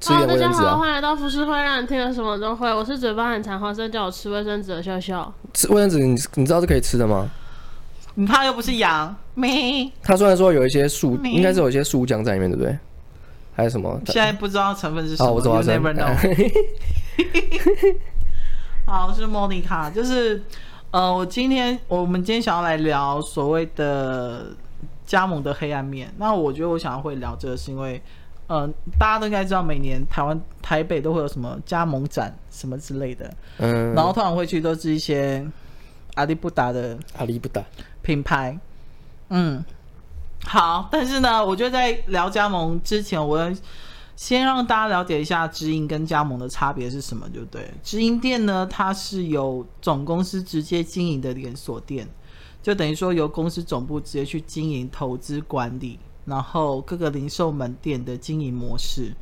吃一点卫生纸啊。大家好，欢迎来到浮世会，让你听了什么都会。我是嘴巴很馋，花生叫我吃卫生纸的笑笑。吃卫生纸，你你知道是可以吃的吗？你怕又不是羊咩？它虽然说有一些树，应该是有一些树浆在里面，对不对？还有什么？现在不知道成分是什么。哦，我知道。You never know。好，我是莫妮卡，就是呃，我今天我们今天想要来聊所谓的加盟的黑暗面。那我觉得我想要会聊这个，是因为呃，大家都应该知道，每年台湾台北都会有什么加盟展什么之类的，嗯，然后通常会去都是一些阿里不达的阿里不达品牌，嗯。好，但是呢，我觉得在聊加盟之前，我要先让大家了解一下直营跟加盟的差别是什么，对不对？直营店呢，它是由总公司直接经营的连锁店，就等于说由公司总部直接去经营、投资管理，然后各个零售门店的经营模式。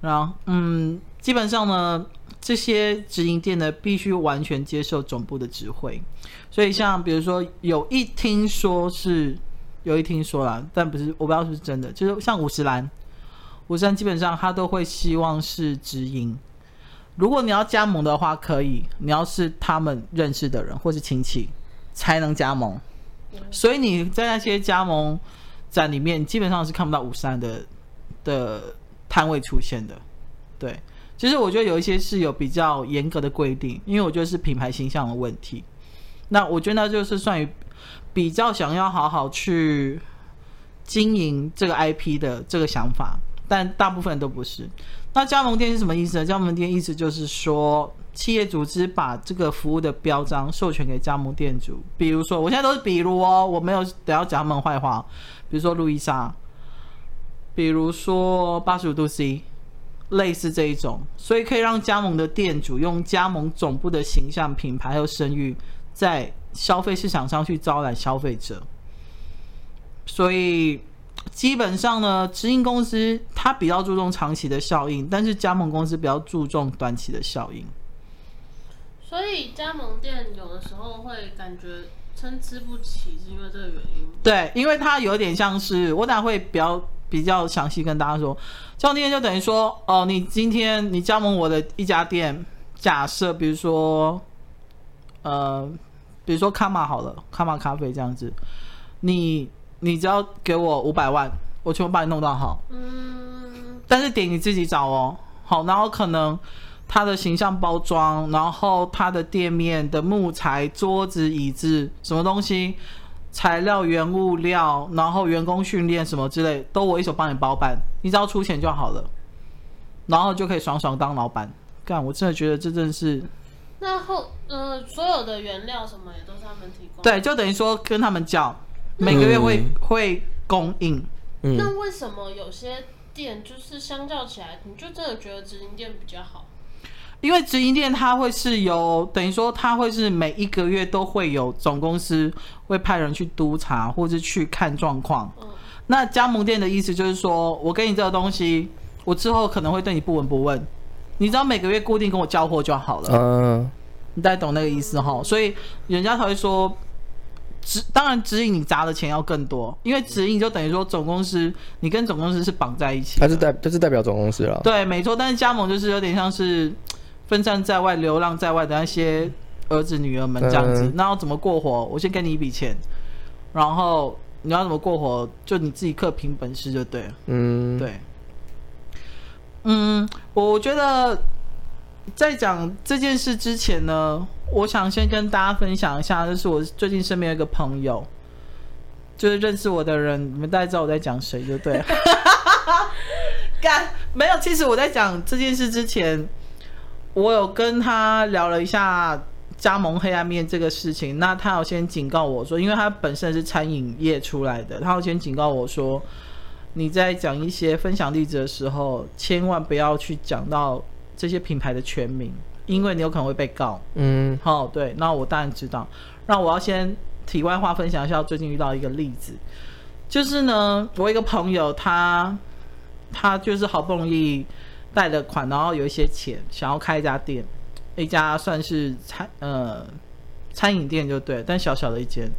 然后，嗯，基本上呢，这些直营店呢，必须完全接受总部的指挥。所以，像比如说，有一听说是。有一听说啦，但不是，我不知道是不是真的。就是像五十岚，五十岚基本上他都会希望是直营。如果你要加盟的话，可以，你要是他们认识的人或是亲戚才能加盟。所以你在那些加盟在里面，基本上是看不到五三的的摊位出现的。对，其实我觉得有一些是有比较严格的规定，因为我觉得是品牌形象的问题。那我觉得那就是算于。比较想要好好去经营这个 IP 的这个想法，但大部分都不是。那加盟店是什么意思呢？加盟店意思就是说，企业组织把这个服务的标章授权给加盟店主。比如说，我现在都是比如哦，我没有等要讲他们坏话。比如说路易莎，比如说八十五度 C，类似这一种，所以可以让加盟的店主用加盟总部的形象、品牌和声誉在。消费市场上去招揽消费者，所以基本上呢，直营公司它比较注重长期的效应，但是加盟公司比较注重短期的效应。所以加盟店有的时候会感觉参差不齐，是因为这个原因。对，因为它有点像是我等下会比较比较详细跟大家说，加盟店就等于说，哦，你今天你加盟我的一家店，假设比如说，呃。比如说卡玛好了，卡玛咖啡这样子，你你只要给我五百万，我全部帮你弄到好。嗯。但是点你自己找哦，好，然后可能他的形象包装，然后他的店面的木材、桌子、椅子，什么东西，材料、原物料，然后员工训练什么之类，都我一手帮你包办，你只要出钱就好了，然后就可以爽爽当老板。干，我真的觉得这真的是。那后呃，所有的原料什么也都是他们提供。对，就等于说跟他们叫，每个月会、嗯、会供应。嗯。那为什么有些店就是相较起来，你就真的觉得直营店比较好？因为直营店它会是有等于说它会是每一个月都会有总公司会派人去督查或者去看状况。嗯。那加盟店的意思就是说，我给你这个东西，我之后可能会对你不闻不问。你只要每个月固定跟我交货就好了，嗯，你大概懂那个意思哈。所以人家才会说，直当然指引你砸的钱要更多，因为指引就等于说总公司你跟总公司是绑在一起，它是代就是代表总公司了。对，没错。但是加盟就是有点像是分散在外、流浪在外的那些儿子女儿们这样子。那要怎么过活？我先给你一笔钱，然后你要怎么过活，就你自己克凭本事就对了。嗯，对。嗯，我觉得在讲这件事之前呢，我想先跟大家分享一下，就是我最近身边有一个朋友，就是认识我的人，你们大概知道我在讲谁，就对了。干，没有，其实我在讲这件事之前，我有跟他聊了一下加盟黑暗面这个事情。那他有先警告我说，因为他本身是餐饮业出来的，他有先警告我说。你在讲一些分享例子的时候，千万不要去讲到这些品牌的全名，因为你有可能会被告。嗯，好，对，那我当然知道。那我要先题外话分享一下，最近遇到一个例子，就是呢，我一个朋友他，他他就是好不容易贷了款，然后有一些钱，想要开一家店，一家算是餐呃餐饮店就对，但小小的一间。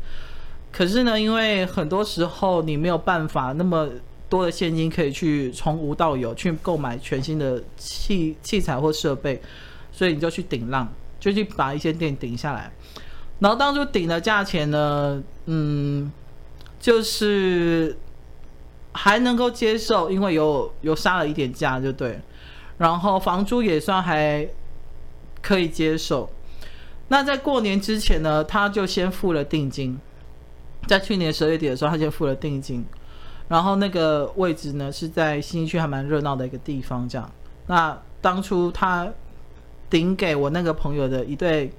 可是呢，因为很多时候你没有办法那么。多的现金可以去从无到有去购买全新的器器材或设备，所以你就去顶浪，就去把一些店顶下来。然后当初顶的价钱呢，嗯，就是还能够接受，因为有有杀了一点价，就对。然后房租也算还可以接受。那在过年之前呢，他就先付了定金，在去年十二月底的时候，他就付了定金。然后那个位置呢，是在新区还蛮热闹的一个地方，这样。那当初他顶给我那个朋友的一对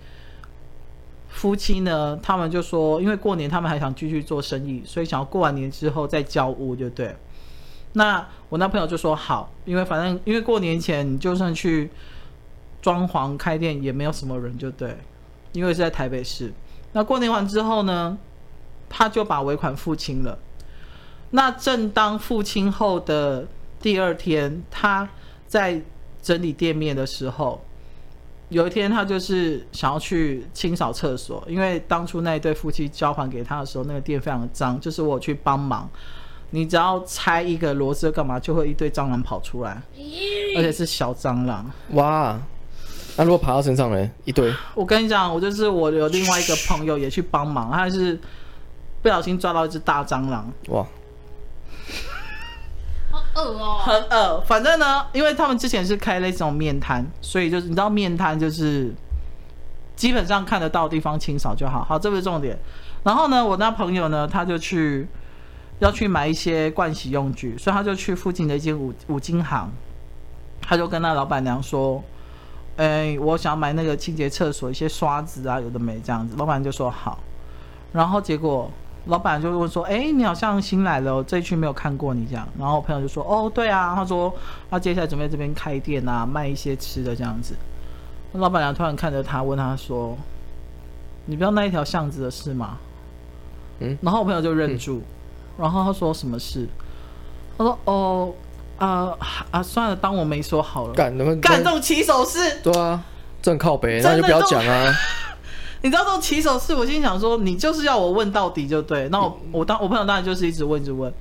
夫妻呢，他们就说，因为过年他们还想继续做生意，所以想要过完年之后再交屋，就对。那我那朋友就说好，因为反正因为过年前你就算去装潢开店也没有什么人，就对。因为是在台北市，那过年完之后呢，他就把尾款付清了。那正当付清后的第二天，他在整理店面的时候，有一天他就是想要去清扫厕所，因为当初那一对夫妻交还给他的时候，那个店非常的脏，就是我去帮忙，你只要拆一个螺丝干嘛，就会一堆蟑螂跑出来，而且是小蟑螂，哇！那、啊、如果爬到身上呢？一堆。我跟你讲，我就是我有另外一个朋友也去帮忙，他是不小心抓到一只大蟑螂。哇，好恶哦，很恶。反正呢，因为他们之前是开那种面摊，所以就是你知道面摊就是基本上看得到地方清扫就好。好，这不是重点。然后呢，我那朋友呢，他就去要去买一些盥洗用具，所以他就去附近的一间五五金行，他就跟那老板娘说。哎、我想买那个清洁厕所一些刷子啊，有的没这样子。老板就说好，然后结果老板就问说：“哎、欸，你好像新来了，这一区没有看过你这样。”然后我朋友就说：“哦，对啊。”他说：“他接下来准备这边开店啊，卖一些吃的这样子。”老板娘突然看着他，问他说：“你不知道那一条巷子的事吗？”嗯，然后我朋友就愣住，嗯、然后他说：“什么事？”他说：“哦。”啊啊！算了，当我没说好了。干，能不能干这种起手式？对啊，正靠北，那就不要讲啊。你知道这种起手式，我心想说，你就是要我问到底就对。那我我当我朋友当然就是一直问，一直问。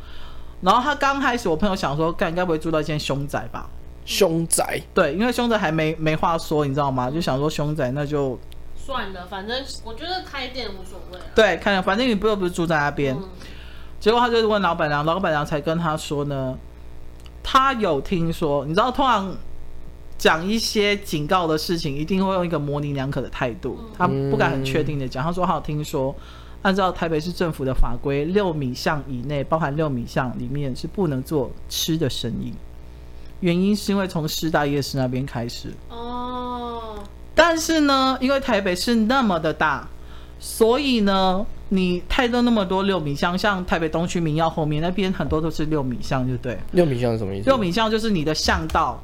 然后他刚开始，我朋友想说，干，该不会住到一间凶宅吧？凶宅？对，因为凶宅还没没话说，你知道吗？就想说凶宅，那就算了，反正我觉得开店无所谓。对，看，反正你不又不是住在那边。嗯、结果他就问老板娘，老板娘才跟他说呢。他有听说，你知道，通常讲一些警告的事情，一定会用一个模棱两可的态度，他不敢很确定的讲。他说他有听说，按照台北市政府的法规，六米巷以内，包含六米巷里面是不能做吃的生意。原因是因为从师大夜市那边开始。哦。但是呢，因为台北市那么的大，所以呢。你太多那么多六米巷，像台北东区民耀后面那边很多都是六米巷，就对。六米巷是什么意思？六米巷就是你的巷道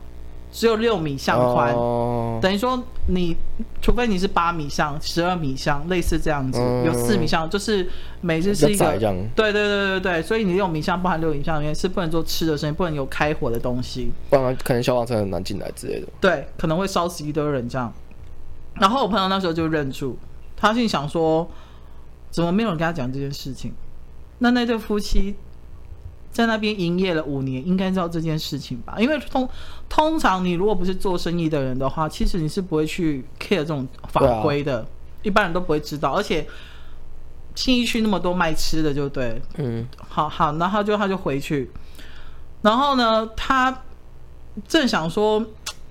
只有六米巷宽，哦、等于说你除非你是八米巷、十二米巷，类似这样子，嗯、有四米巷，就是每日是一个。对对对对对，所以你六米巷包含六米巷里面是不能做吃的生意，不能有开火的东西，不然可能消防车很难进来之类的。对，可能会烧死一堆人这样。然后我朋友那时候就认住，他心想说。怎么没有人跟他讲这件事情？那那对夫妻在那边营业了五年，应该知道这件事情吧？因为通通常你如果不是做生意的人的话，其实你是不会去 care 这种法规的，啊、一般人都不会知道。而且信义区那么多卖吃的，就对，嗯，好好，然后就他就回去，然后呢，他正想说，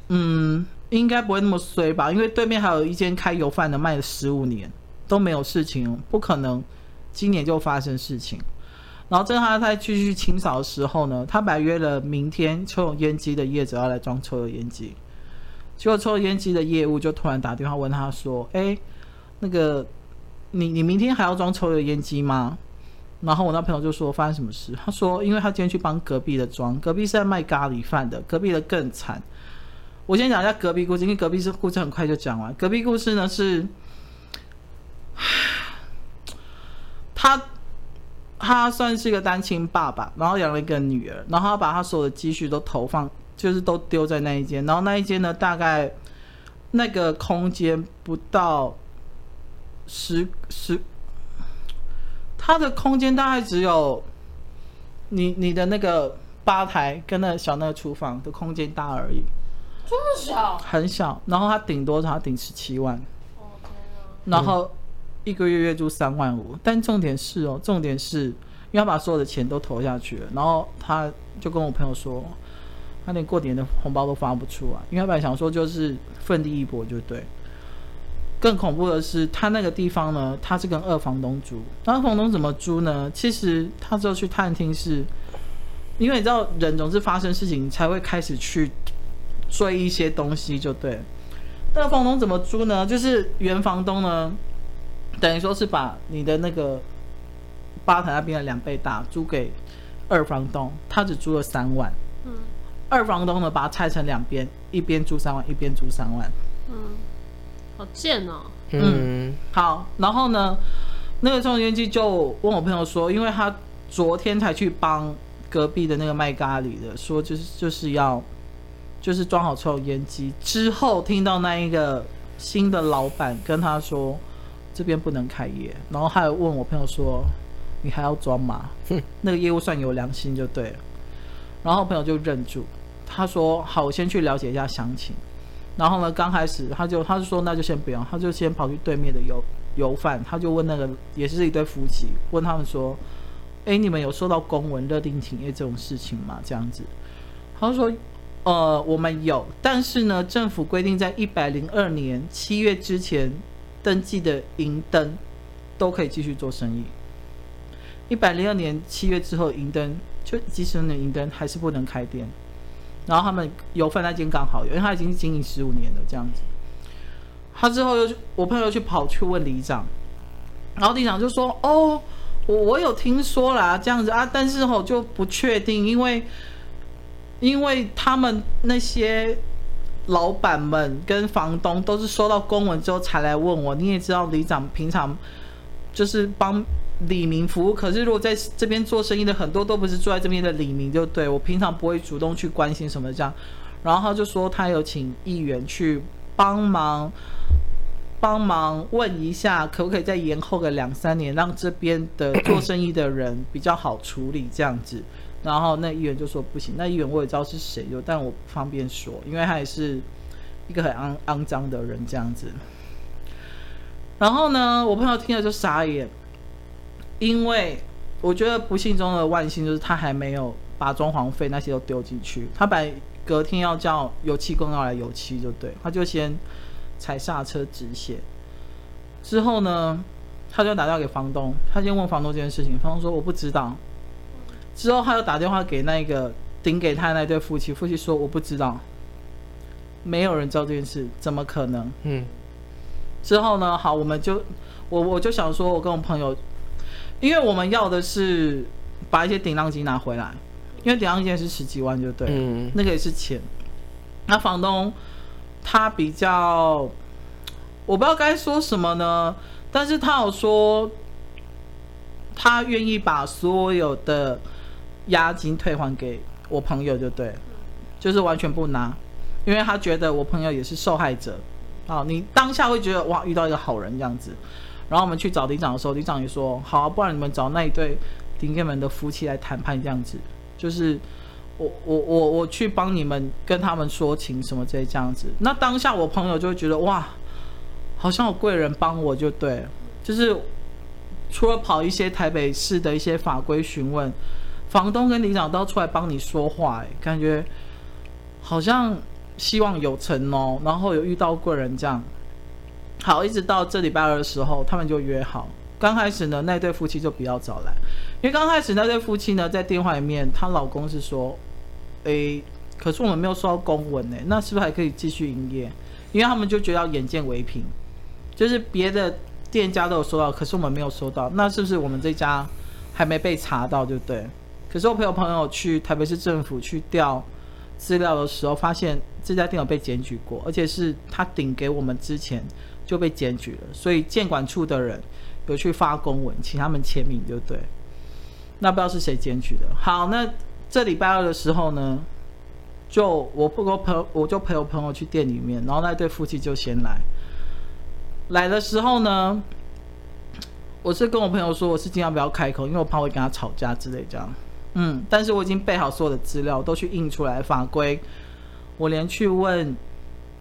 嗯，应该不会那么衰吧？因为对面还有一间开油饭的，卖了十五年。都没有事情，不可能今年就发生事情。然后，正当他在继续清扫的时候呢，他本来约了明天抽油烟机的业主要来装抽油烟机。结果，抽油烟机的业务就突然打电话问他说：“哎，那个，你你明天还要装抽油烟机吗？”然后我那朋友就说：“发生什么事？”他说：“因为他今天去帮隔壁的装，隔壁是在卖咖喱饭的，隔壁的更惨。”我先讲一下隔壁故事，因为隔壁是故事很快就讲完。隔壁故事呢是。他他算是一个单亲爸爸，然后养了一个女儿，然后他把他所有的积蓄都投放，就是都丢在那一间，然后那一间呢，大概那个空间不到十十，他的空间大概只有你你的那个吧台跟那小那个厨房的空间大而已，这么小，很小。然后他顶多少？他顶十七万。哦！然后一个月月租三万五。但重点是哦，重点是因为他把所有的钱都投下去了，然后他就跟我朋友说，他连过年的红包都发不出来，因为他本来想说就是奋力一搏就对。更恐怖的是，他那个地方呢，他是跟二房东租。那二房东怎么租呢？其实他之后去探听是，因为你知道人总是发生事情才会开始去追一些东西，就对。那房东怎么租呢？就是原房东呢，等于说是把你的那个吧台那边的两倍大租给二房东，他只租了三万。嗯。二房东呢，把它拆成两边，一边租三万，一边租三万。嗯。好贱哦！嗯，好，然后呢，那个中油烟机就问我朋友说，因为他昨天才去帮隔壁的那个卖咖喱的，说就是就是要就是装好抽油烟机之后，听到那一个新的老板跟他说这边不能开业，然后还有问我朋友说你还要装吗？哼，那个业务算有良心就对了。然后朋友就认住，他说好，我先去了解一下详情。然后呢，刚开始他就他就说那就先不用，他就先跑去对面的油油贩，他就问那个也是一对夫妻，问他们说，哎，你们有收到公文勒令停业这种事情吗？这样子，他说，呃，我们有，但是呢，政府规定在一百零二年七月之前登记的银灯都可以继续做生意，一百零二年七月之后银灯就即使的银灯还是不能开店。然后他们油饭那间刚好有，因为他已经经营十五年了这样子。他之后又去，我朋友去跑去问里长，然后里长就说：“哦，我我有听说啦，这样子啊，但是吼就不确定，因为因为他们那些老板们跟房东都是收到公文之后才来问我。你也知道里长平常就是帮。”李明服务，可是如果在这边做生意的很多都不是住在这边的李明，就对我平常不会主动去关心什么这样。然后他就说他有请议员去帮忙，帮忙问一下可不可以再延后个两三年，让这边的做生意的人比较好处理这样子。然后那议员就说不行，那议员我也知道是谁，就但我不方便说，因为他也是一个很肮肮脏的人这样子。然后呢，我朋友听了就傻眼。因为我觉得不幸中的万幸就是他还没有把装潢费那些都丢进去，他本来隔天要叫油漆工要来油漆就对，他就先踩刹车止血。之后呢，他就打电话给房东，他先问房东这件事情，房东说我不知道。之后他又打电话给那个顶给他的那对夫妻，夫妻说我不知道，没有人知道这件事，怎么可能？嗯。之后呢，好，我们就我我就想说，我跟我朋友。因为我们要的是把一些顶浪机拿回来，因为顶浪机是十几万就对，嗯，那个也是钱。那房东他比较，我不知道该说什么呢，但是他有说他愿意把所有的押金退还给我朋友就对，就是完全不拿，因为他觉得我朋友也是受害者。啊，你当下会觉得哇，遇到一个好人这样子。然后我们去找里长的时候，里长也说好啊，不然你们找那一对顶给们的夫妻来谈判，这样子，就是我我我我去帮你们跟他们说情什么这这样子。那当下我朋友就会觉得哇，好像有贵人帮我就对，就是除了跑一些台北市的一些法规询问，房东跟里长都要出来帮你说话，哎，感觉好像希望有成哦，然后有遇到贵人这样。好，一直到这礼拜二的时候，他们就约好。刚开始呢，那对夫妻就比较早来，因为刚开始那对夫妻呢，在电话里面，她老公是说：“诶，可是我们没有收到公文呢，那是不是还可以继续营业？”因为他们就觉得要眼见为凭，就是别的店家都有收到，可是我们没有收到，那是不是我们这家还没被查到，对不对？可是我陪我朋友去台北市政府去调资料的时候，发现这家店有被检举过，而且是他顶给我们之前。就被检举了，所以建管处的人有去发公文，请他们签名，就对。那不知道是谁检举的。好，那这礼拜二的时候呢，就我不跟我朋，我就陪我朋友去店里面，然后那对夫妻就先来。来的时候呢，我是跟我朋友说，我是尽量不要开口，因为我怕会跟他吵架之类这样。嗯，但是我已经备好所有的资料，都去印出来法规。我连去问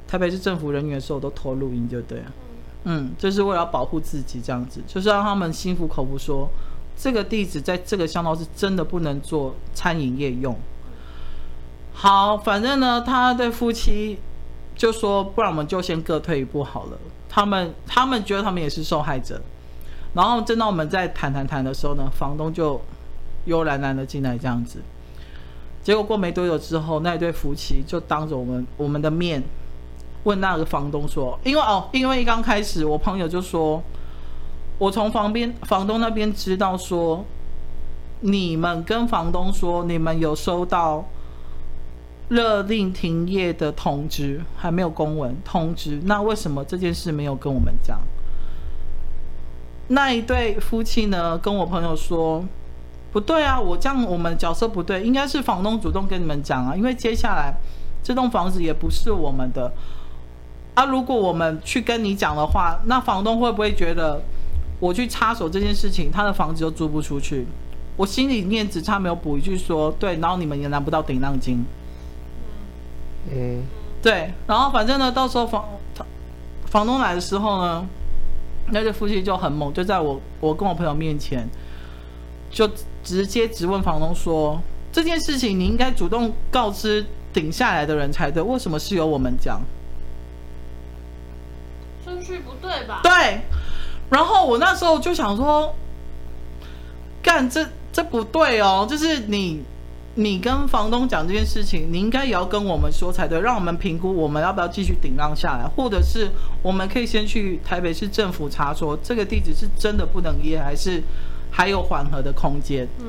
台北市政府人员的时候，都偷录音就对了。嗯，就是为了要保护自己，这样子，就是让他们心服口服说，这个地址在这个巷道是真的不能做餐饮业用。好，反正呢，他对夫妻就说，不然我们就先各退一步好了。他们他们觉得他们也是受害者。然后正当我们在谈谈谈的时候呢，房东就悠然然的进来这样子。结果过没多久之后，那一对夫妻就当着我们我们的面问那个房东说：“因为哦，因为刚开始我朋友就说，我从房边房东那边知道说，你们跟房东说你们有收到勒令停业的通知，还没有公文通知，那为什么这件事没有跟我们讲？”那一对夫妻呢，跟我朋友说，不对啊，我这样我们角色不对，应该是房东主动跟你们讲啊，因为接下来这栋房子也不是我们的啊。如果我们去跟你讲的话，那房东会不会觉得我去插手这件事情，他的房子就租不出去？我心里面只差没有补一句说，对，然后你们也拿不到顶让金。嗯，对，然后反正呢，到时候房房东来的时候呢。那对夫妻就很猛，就在我我跟我朋友面前，就直接质问房东说：“这件事情你应该主动告知顶下来的人才对，为什么是由我们讲？顺序不对吧？”对。然后我那时候就想说：“干这这不对哦，就是你。”你跟房东讲这件事情，你应该也要跟我们说才对，让我们评估我们要不要继续顶让下来，或者是我们可以先去台北市政府查说这个地址是真的不能业，还是还有缓和的空间。嗯，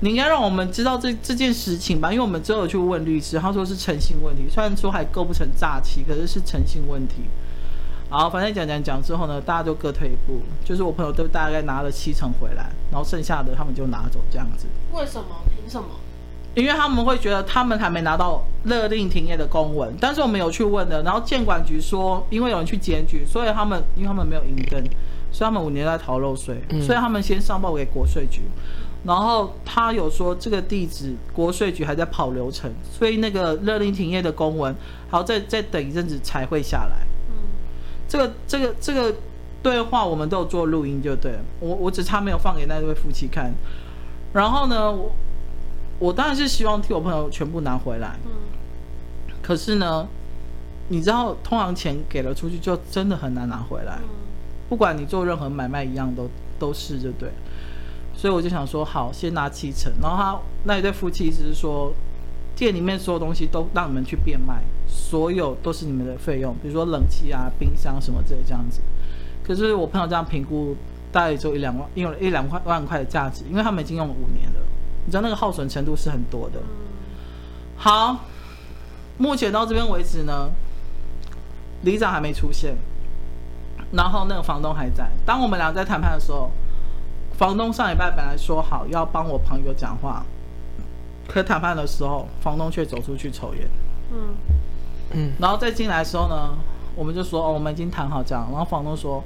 你应该让我们知道这这件事情吧，因为我们之后有去问律师，他说是诚信问题，虽然说还构不成诈欺，可是是诚信问题。好，反正讲讲讲之后呢，大家就各退一步，就是我朋友都大概拿了七成回来，然后剩下的他们就拿走这样子。为什么？凭什么？因为他们会觉得他们还没拿到勒令停业的公文，但是我们有去问的，然后建管局说，因为有人去检举，所以他们因为他们没有营登，所以他们五年在逃漏税，所以他们先上报给国税局，然后他有说这个地址国税局还在跑流程，所以那个勒令停业的公文还要再再等一阵子才会下来。嗯，这个这个这个对话我们都有做录音就对了，我我只差没有放给那对夫妻看，然后呢我。我当然是希望替我朋友全部拿回来，嗯，可是呢，你知道，通常钱给了出去，就真的很难拿回来，不管你做任何买卖一样都都是就对，所以我就想说，好，先拿七成，然后他那一对夫妻一直是说，店里面所有东西都让你们去变卖，所有都是你们的费用，比如说冷气啊、冰箱什么之类这样子。可是我朋友这样评估，大概也就一两万，用了一两块万块的价值，因为他们已经用了五年了。你知道那个耗损程度是很多的。好，目前到这边为止呢，里长还没出现，然后那个房东还在。当我们俩在谈判的时候，房东上礼拜本来说好要帮我朋友讲话，可谈判的时候，房东却走出去抽烟。嗯嗯，然后再进来的时候呢，我们就说哦，我们已经谈好这样。然后房东说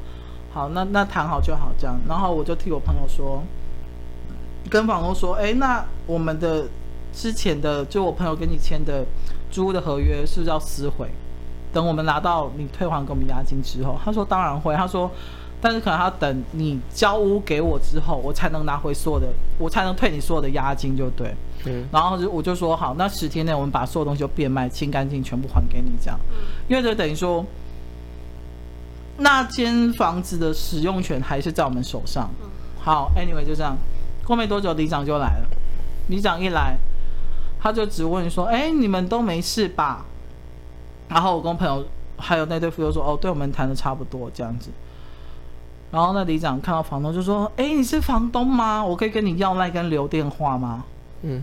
好，那那谈好就好这样。然后我就替我朋友说。跟房东说，哎，那我们的之前的就我朋友跟你签的租的合约是不是要撕毁？等我们拿到你退还给我们押金之后，他说当然会。他说，但是可能要等你交屋给我之后，我才能拿回所有的，我才能退你所有的押金，就对。嗯。然后就我就说好，那十天内我们把所有东西都变卖清干净，全部还给你这样。嗯。因为就等于说，那间房子的使用权还是在我们手上。嗯。好，anyway 就这样。过没多久，里长就来了。里长一来，他就只问说：“哎，你们都没事吧？”然后我跟朋友还有那对夫妇说：“哦，对，我们谈的差不多这样子。”然后那里长看到房东就说：“哎，你是房东吗？我可以跟你要那根留电话吗？”嗯，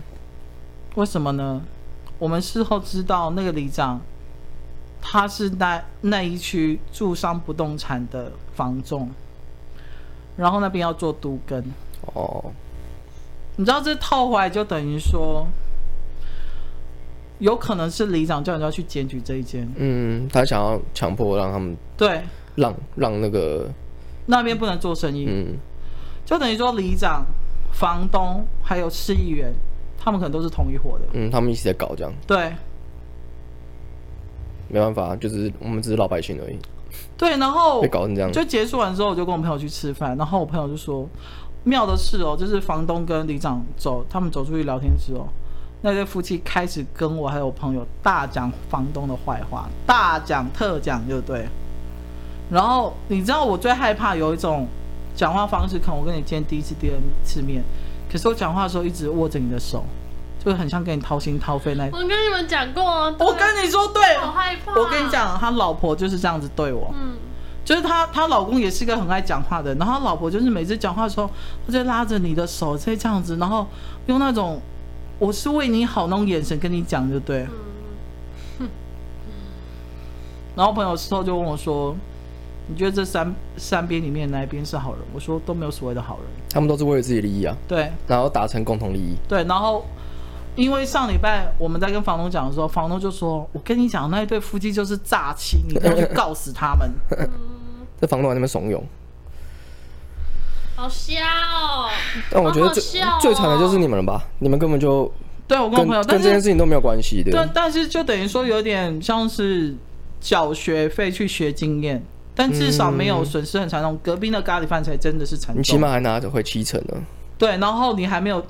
为什么呢？我们事后知道那个里长，他是那那一区住商不动产的房仲，然后那边要做都更哦。你知道这套回来就等于说，有可能是里长叫人家去检举这一间。嗯，他想要强迫让他们对让让那个那边不能做生意。嗯，就等于说里长、房东还有市议员他们可能都是同一伙的。嗯，他们一起在搞这样。对，没办法，就是我们只是老百姓而已。对，然后被搞成这样，就结束完之后，我就跟我朋友去吃饭，然后我朋友就说，妙的是哦，就是房东跟里长走，他们走出去聊天之后，那对夫妻开始跟我还有朋友大讲房东的坏话，大讲特讲，就对。然后你知道我最害怕有一种讲话方式，可能我跟你见第一次、第二次面，可是我讲话的时候一直握着你的手，就很像跟你掏心掏肺那。我跟你们讲过啊，我跟你说，对，好害怕。我跟你讲，他老婆就是这样子对我，嗯，就是他，他老公也是一个很爱讲话的，然后他老婆就是每次讲话的时候，他就拉着你的手，再这样子，然后用那种我是为你好那种眼神跟你讲，就对。嗯，然后朋友事后就问我说。你觉得这三三边里面哪一边是好人？我说都没有所谓的好人，他们都是为了自己利益啊。对，然后达成共同利益。对，然后因为上礼拜我们在跟房东讲的时候，房东就说：“我跟你讲，那一对夫妻就是诈欺，你要去告死他们。嗯”这房东还那么怂恿，好笑哦！但我觉得最、哦、最惨的就是你们了吧？你们根本就对我跟我朋友跟这件事情都没有关系的。对，但是就等于说有点像是缴学费去学经验。但至少没有损失很惨重，嗯、隔壁的咖喱饭才真的是惨重。你起码还拿着回七成呢。对，然后你还没有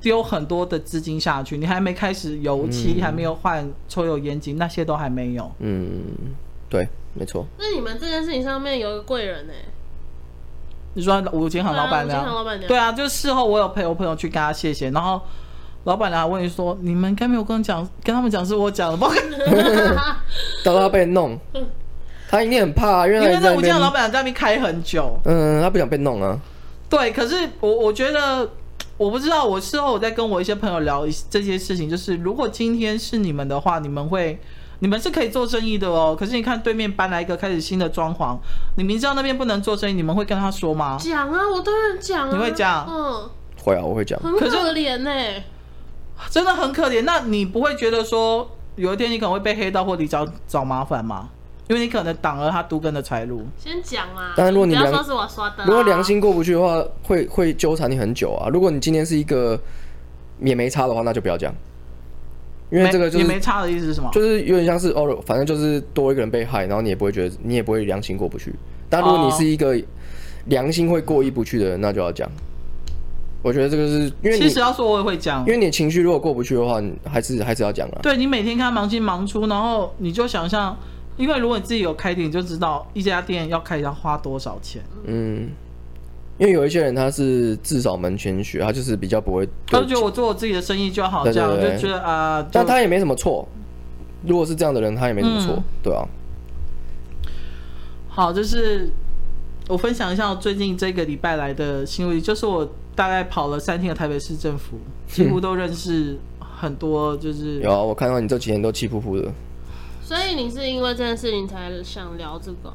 丢很多的资金下去，你还没开始油漆，嗯、还没有换抽油烟机，那些都还没有。嗯，对，没错。那你们这件事情上面有一个贵人呢？你说五金行老板娘？老板娘。对啊，就事后我有陪我朋友去跟他谢谢，然后老板娘问你说：“你们该没有跟讲，跟他们讲是我讲的吗？”等 到他被弄。他一定很怕，因为因为那五金行老板在那边开很久。嗯，他不想被弄啊。对，可是我我觉得，我不知道，我事后我在跟我一些朋友聊这些事情，就是如果今天是你们的话，你们会，你们是可以做生意的哦。可是你看对面搬来一个开始新的装潢，你明知道那边不能做生意，你们会跟他说吗？讲啊，我当然讲啊。你会讲？嗯，会啊，我会讲。很可怜呢、欸，真的很可怜。那你不会觉得说有一天你可能会被黑到或你找找麻烦吗？因为你可能挡了他都根的财路。先讲啊！但是如果你良，说是我刷的、啊，如果良心过不去的话，会会纠缠你很久啊。如果你今天是一个也没差的话，那就不要讲。因为这个就是也没差的意思是什么？就是有点像是哦，反正就是多一个人被害，然后你也不会觉得，你也不会良心过不去。但如果你是一个良心会过意不去的人，那就要讲。我觉得这个是因为其实要说我也会讲，因为你情绪如果过不去的话，还是还是要讲啊。对，你每天看他忙进忙出，然后你就想象。因为如果你自己有开店，你就知道一家店要开要花多少钱。嗯，因为有一些人他是至少门前雪，他就是比较不会。他就觉得我做我自己的生意就好，这样对对对，就觉得啊。呃、但他也没什么错。如果是这样的人，他也没什么错，嗯、对啊。好，就是我分享一下我最近这个礼拜来的新闻，就是我大概跑了三天的台北市政府，几乎都认识很多，就是、嗯、有啊。我看到你这几天都气扑扑的。所以你是因为这件事情才想聊这个？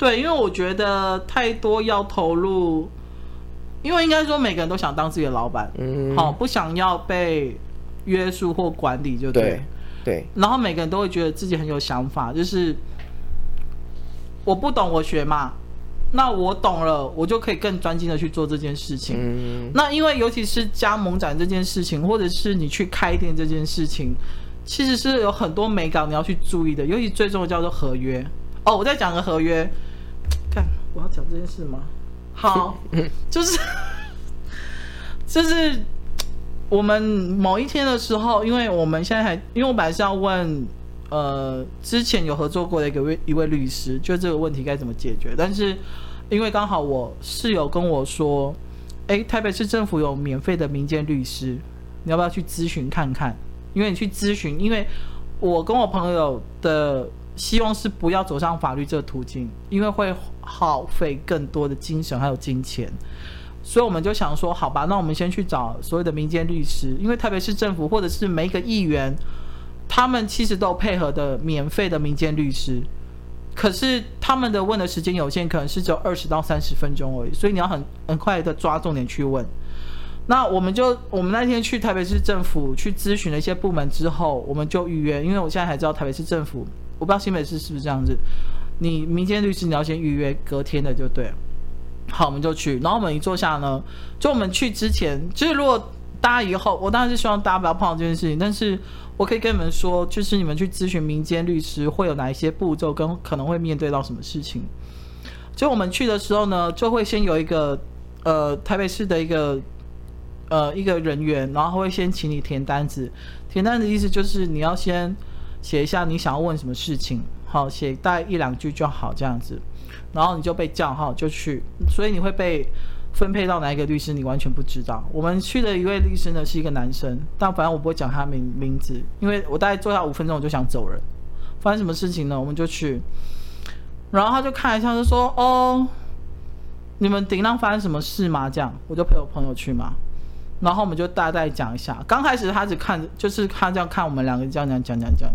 对，因为我觉得太多要投入，因为应该说每个人都想当自己的老板，嗯，好，不想要被约束或管理，就对，对，对。然后每个人都会觉得自己很有想法，就是我不懂，我学嘛，那我懂了，我就可以更专心的去做这件事情。嗯，那因为尤其是加盟展这件事情，或者是你去开店这件事情。其实是有很多美感你要去注意的，尤其最重要叫做合约。哦，我再讲个合约，看我要讲这件事吗？好，就是 就是我们某一天的时候，因为我们现在还，因为我本来是要问，呃，之前有合作过的一个位一位律师，就这个问题该怎么解决。但是因为刚好我室友跟我说，哎，台北市政府有免费的民间律师，你要不要去咨询看看？因为你去咨询，因为我跟我朋友的希望是不要走上法律这个途径，因为会耗费更多的精神还有金钱，所以我们就想说，好吧，那我们先去找所有的民间律师，因为特别是政府或者是每一个议员，他们其实都配合的免费的民间律师，可是他们的问的时间有限，可能是只有二十到三十分钟而已，所以你要很很快的抓重点去问。那我们就我们那天去台北市政府去咨询了一些部门之后，我们就预约，因为我现在还知道台北市政府，我不知道新北市是不是这样子。你民间律师你要先预约，隔天的就对了。好，我们就去，然后我们一坐下呢，就我们去之前，就是如果大家以后，我当然是希望大家不要碰到这件事情，但是我可以跟你们说，就是你们去咨询民间律师会有哪一些步骤，跟可能会面对到什么事情。就我们去的时候呢，就会先有一个呃台北市的一个呃一个人员，然后会先请你填单子，填单子的意思就是你要先写一下你想要问什么事情，好，写大概一两句就好这样子，然后你就被叫号就去，所以你会被。分配到哪一个律师，你完全不知道。我们去的一位律师呢，是一个男生，但反正我不会讲他名名字，因为我大概坐下五分钟我就想走人。发生什么事情呢？我们就去，然后他就看一下，就说：“哦，你们顶浪发生什么事吗？”这样，我就陪我朋友去嘛。然后我们就大概讲一下。刚开始他只看，就是他这样看我们两个这样讲讲讲讲。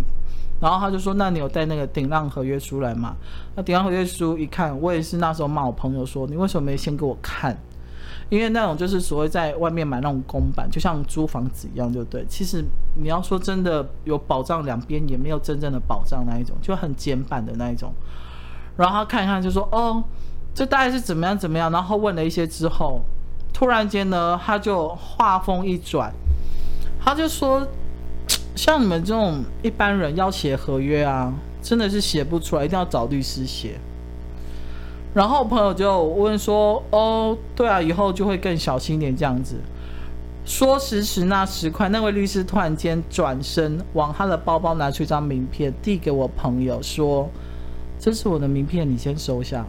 然后他就说：“那你有带那个顶浪合约书来吗？”那顶浪合约书一看，我也是那时候骂我朋友说：“你为什么没先给我看？因为那种就是所谓在外面买那种公版，就像租房子一样，对不对？其实你要说真的有保障，两边也没有真正的保障那一种，就很简版的那一种。”然后他看一看就说：“哦，这大概是怎么样怎么样？”然后问了一些之后，突然间呢，他就话锋一转，他就说。像你们这种一般人要写合约啊，真的是写不出来，一定要找律师写。然后朋友就问说：“哦，对啊，以后就会更小心点这样子。”说时迟那时快，那位律师突然间转身往他的包包拿出一张名片递给我朋友说：“这是我的名片，你先收下。”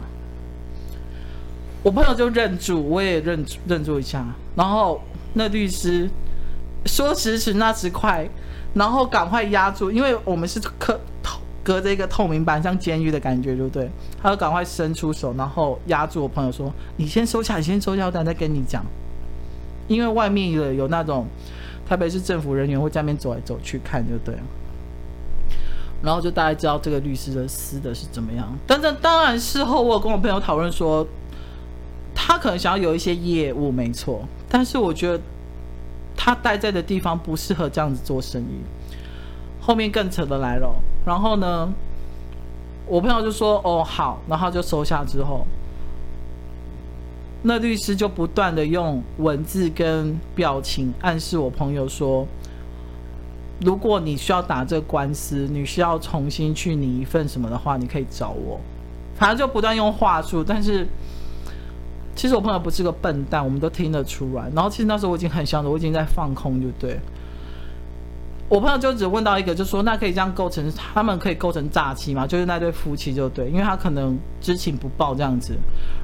我朋友就认住，我也认认住一下。然后那律师说时迟那时快。然后赶快压住，因为我们是隔隔着一个透明板，像监狱的感觉，对不对？他就赶快伸出手，然后压住我朋友说：“你先收下，你先收下，我等下再跟你讲。”因为外面有有那种台北市政府人员会在那边走来走去看，就对了。然后就大概知道这个律师的私的是怎么样。但是当然事后我有跟我朋友讨论说，他可能想要有一些业务，没错。但是我觉得。他待在的地方不适合这样子做生意。后面更扯的来了，然后呢，我朋友就说：“哦，好。”然后就收下之后，那律师就不断的用文字跟表情暗示我朋友说：“如果你需要打这个官司，你需要重新去拟一份什么的话，你可以找我。”反正就不断用话术，但是。其实我朋友不是个笨蛋，我们都听得出来。然后其实那时候我已经很想着，我已经在放空，就对。我朋友就只问到一个，就说那可以这样构成，他们可以构成诈欺吗？就是那对夫妻就对，因为他可能知情不报这样子。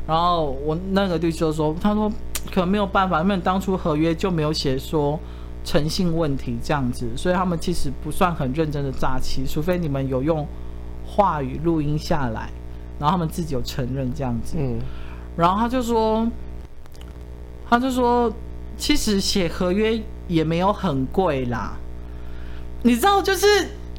然后我那个律师就说，他说可能没有办法，因为当初合约就没有写说诚信问题这样子，所以他们其实不算很认真的诈欺，除非你们有用话语录音下来，然后他们自己有承认这样子。嗯。然后他就说，他就说，其实写合约也没有很贵啦，你知道，就是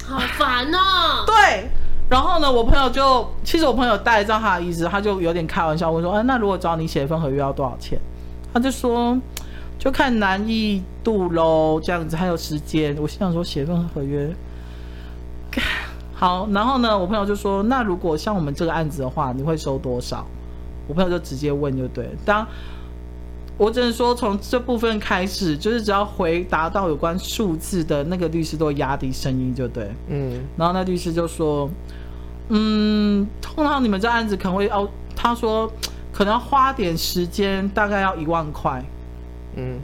好烦哦。对，然后呢，我朋友就，其实我朋友大概知道他的意思，他就有点开玩笑问说，哎，那如果找你写一份合约要多少钱？他就说，就看难易度喽，这样子还有时间。我心想说，写一份合约，好，然后呢，我朋友就说，那如果像我们这个案子的话，你会收多少？我朋友就直接问就对，当我只能说从这部分开始，就是只要回答到有关数字的那个律师都会压低声音就对，嗯，然后那律师就说，嗯，通常你们这案子可能会哦，他说可能要花点时间，大概要一万块，嗯。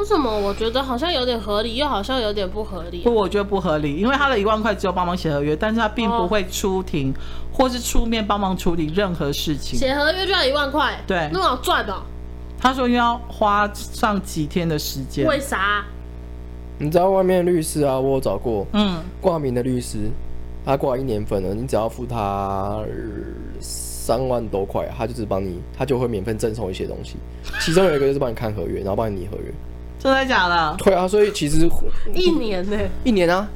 为什么我觉得好像有点合理，又好像有点不合理啊？不，我觉得不合理，因为他的一万块只有帮忙写合约，但是他并不会出庭，哦、或是出面帮忙处理任何事情。写合约就要一万块，对，那么好赚的。他说要花上几天的时间。为啥？你知道外面的律师啊，我有找过，嗯，挂名的律师，他挂一年份了，你只要付他三万多块，他就是帮你，他就会免费赠送一些东西，其中有一个就是帮你看合约，然后帮你拟合约。真的假的？对啊，所以其实一年呢、欸，一年啊。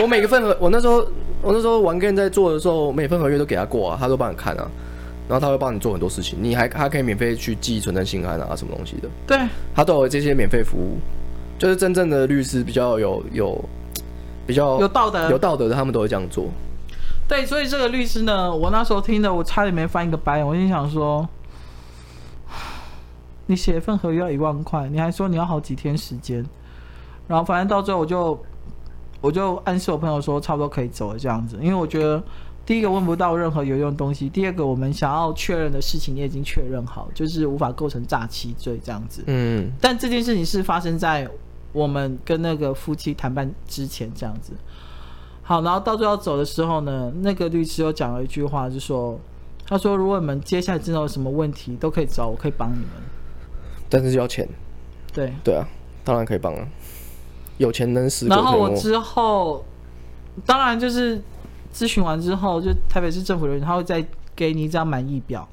我每个份合，我那时候我那时候玩 game 在做的时候，每份合约都给他过啊，他都帮你看啊，然后他会帮你做很多事情，你还还可以免费去寄存证信函啊，什么东西的。对，他都有这些免费服务，就是真正的律师比较有有比较有道德有道德的，他们都会这样做。对，所以这个律师呢，我那时候听的，我差点没翻一个白眼，我心想说。你写一份合约要一万块，你还说你要好几天时间，然后反正到最后我就我就暗示我朋友说差不多可以走了这样子，因为我觉得第一个问不到任何有用的东西，第二个我们想要确认的事情也已经确认好，就是无法构成诈欺罪这样子。嗯，但这件事情是发生在我们跟那个夫妻谈判之前这样子。好，然后到最后走的时候呢，那个律师又讲了一句话，就说他说如果你们接下来真的有什么问题，都可以找我，可以帮你们。但是要钱。对。对啊，当然可以帮啊。有钱能使。然后我之后，当然就是咨询完之后，就台北市政府人员他会再给你一张满意表。